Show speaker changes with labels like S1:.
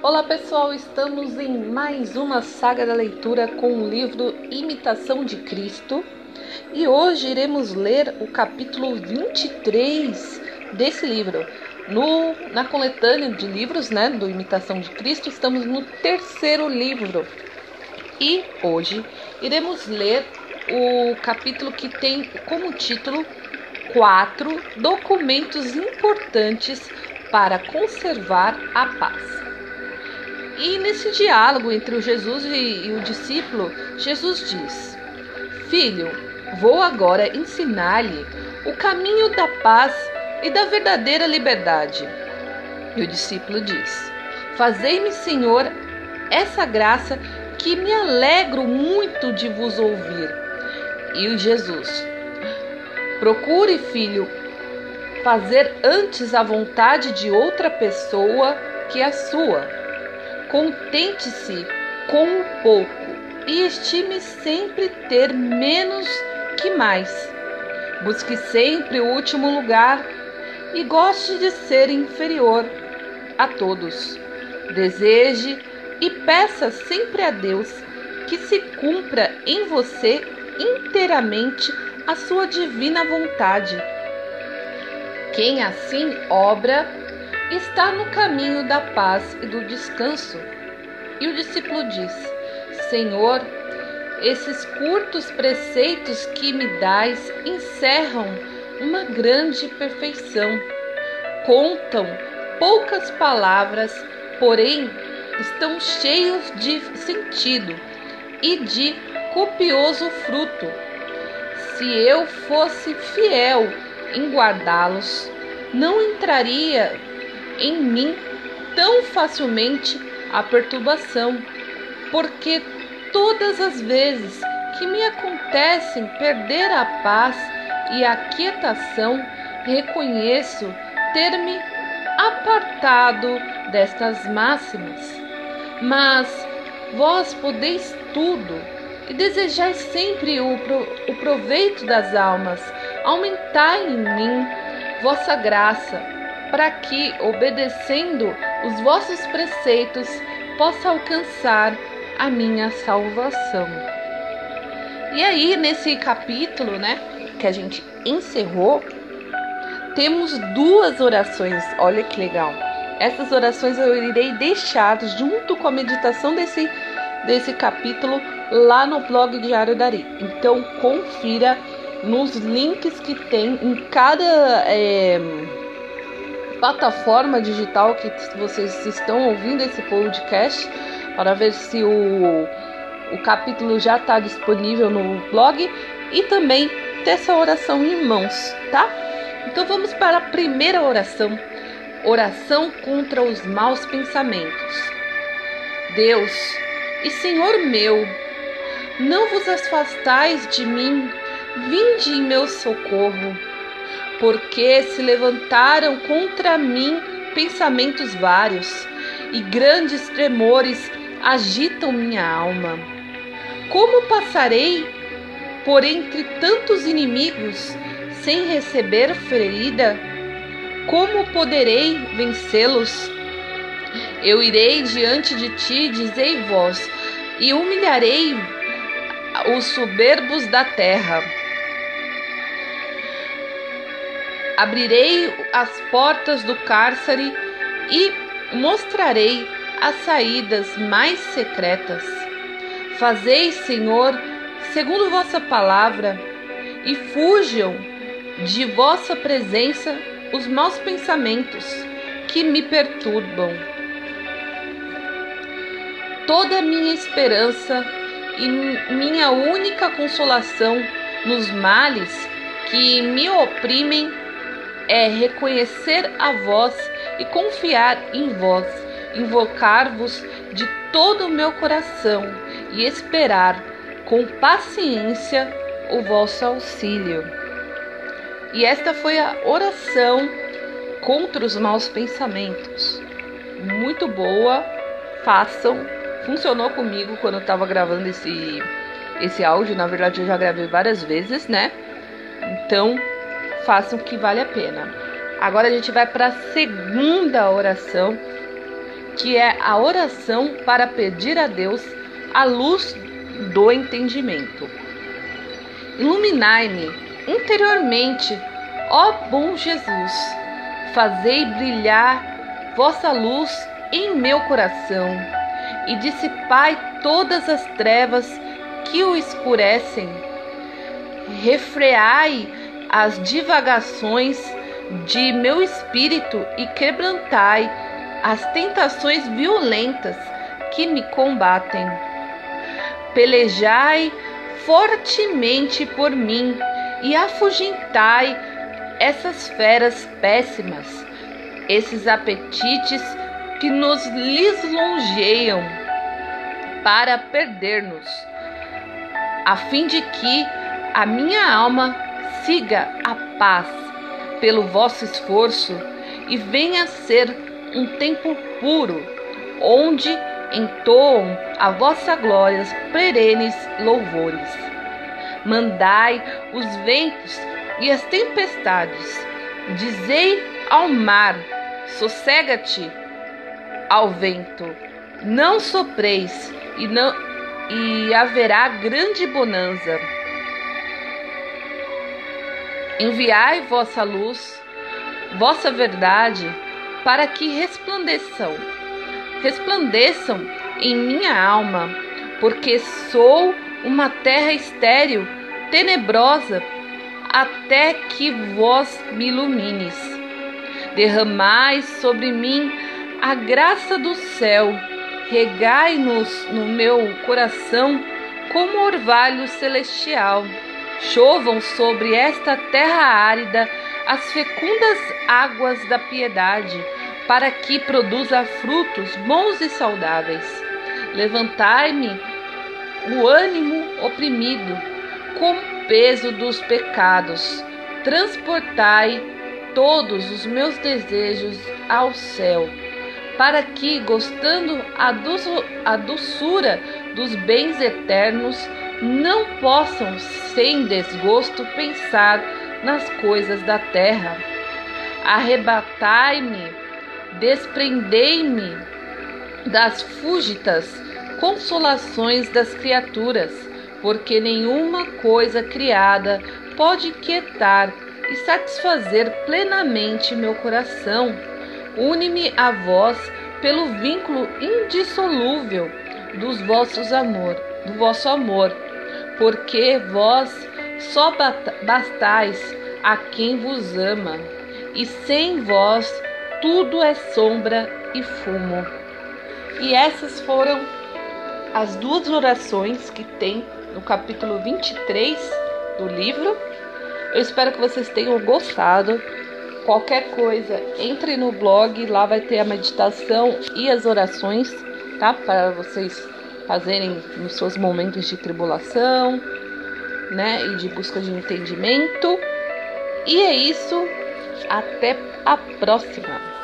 S1: Olá pessoal, estamos em mais uma saga da leitura com o livro Imitação de Cristo e hoje iremos ler o capítulo 23 desse livro. No, na coletânea de livros né, do Imitação de Cristo, estamos no terceiro livro e hoje iremos ler o capítulo que tem como título Quatro documentos importantes para conservar a paz. E nesse diálogo entre o Jesus e, e o discípulo, Jesus diz: Filho, vou agora ensinar-lhe o caminho da paz e da verdadeira liberdade. E o discípulo diz: Fazei-me, Senhor, essa graça que me alegro muito de vos ouvir. E o Jesus: Procure, filho, fazer antes a vontade de outra pessoa que a sua Contente-se com o pouco e estime sempre ter menos que mais. Busque sempre o último lugar e goste de ser inferior a todos. Deseje e peça sempre a Deus que se cumpra em você inteiramente a sua divina vontade. Quem assim obra, está no caminho da paz e do descanso. E o discípulo diz: Senhor, esses curtos preceitos que me dais encerram uma grande perfeição. Contam poucas palavras, porém estão cheios de sentido e de copioso fruto. Se eu fosse fiel em guardá-los, não entraria em mim tão facilmente a perturbação, porque todas as vezes que me acontecem perder a paz e a quietação, reconheço ter-me apartado destas máximas. Mas vós podeis tudo e desejais sempre o, o proveito das almas, aumentai em mim vossa graça para que, obedecendo os vossos preceitos, possa alcançar a minha salvação. E aí, nesse capítulo, né, que a gente encerrou, temos duas orações. Olha que legal. Essas orações eu irei deixar junto com a meditação desse, desse capítulo lá no blog Diário Dari. Então, confira nos links que tem em cada. É, plataforma digital que vocês estão ouvindo esse podcast para ver se o, o capítulo já está disponível no blog e também ter essa oração em mãos, tá? Então vamos para a primeira oração, oração contra os maus pensamentos. Deus e Senhor meu, não vos afastais de mim, vinde em meu socorro porque se levantaram contra mim pensamentos vários, e grandes tremores agitam minha alma. Como passarei por entre tantos inimigos sem receber ferida? Como poderei vencê-los? Eu irei diante de ti, dizei vós, e humilharei os soberbos da terra Abrirei as portas do cárcere e mostrarei as saídas mais secretas. Fazei, Senhor, segundo vossa palavra, e fujam de vossa presença os maus pensamentos que me perturbam. Toda minha esperança e minha única consolação nos males que me oprimem é reconhecer a vós e confiar em vós, invocar-vos de todo o meu coração e esperar com paciência o vosso auxílio. E esta foi a oração contra os maus pensamentos. Muito boa, façam. Funcionou comigo quando eu estava gravando esse esse áudio. Na verdade, eu já gravei várias vezes, né? Então, façam que vale a pena. Agora a gente vai para a segunda oração, que é a oração para pedir a Deus a luz do entendimento. Iluminai-me interiormente, ó bom Jesus, fazei brilhar vossa luz em meu coração e dissipai todas as trevas que o escurecem. Refreai as divagações de meu espírito e quebrantai as tentações violentas que me combatem. Pelejai fortemente por mim e afugentai essas feras péssimas, esses apetites que nos lisonjeiam para perder-nos, a fim de que a minha alma siga a paz pelo vosso esforço e venha ser um templo puro, onde entoam a vossa glória perenes louvores. Mandai os ventos e as tempestades, dizei ao mar: sossega-te, ao vento, não sopreis e não e haverá grande bonança. Enviai vossa luz, vossa verdade, para que resplandeçam, resplandeçam em minha alma, porque sou uma terra estéril, tenebrosa, até que vós me ilumines. Derramai sobre mim a graça do céu, regai-nos no meu coração como orvalho celestial. Chovam sobre esta terra árida as fecundas águas da piedade, para que produza frutos bons e saudáveis. Levantai-me o ânimo oprimido, com o peso dos pecados. Transportai todos os meus desejos ao céu, para que, gostando a, doçura dos bens eternos, não possam, sem desgosto, pensar nas coisas da terra. Arrebatai-me, desprendei-me das fúgitas consolações das criaturas, porque nenhuma coisa criada pode quietar e satisfazer plenamente meu coração. Une-me a vós pelo vínculo indissolúvel dos vossos amor, do vosso amor, porque vós só bastais a quem vos ama, e sem vós tudo é sombra e fumo. E essas foram as duas orações que tem no capítulo 23 do livro. Eu espero que vocês tenham gostado. Qualquer coisa, entre no blog, lá vai ter a meditação e as orações, tá? Para vocês fazerem nos seus momentos de tribulação, né? E de busca de entendimento. E é isso. Até a próxima!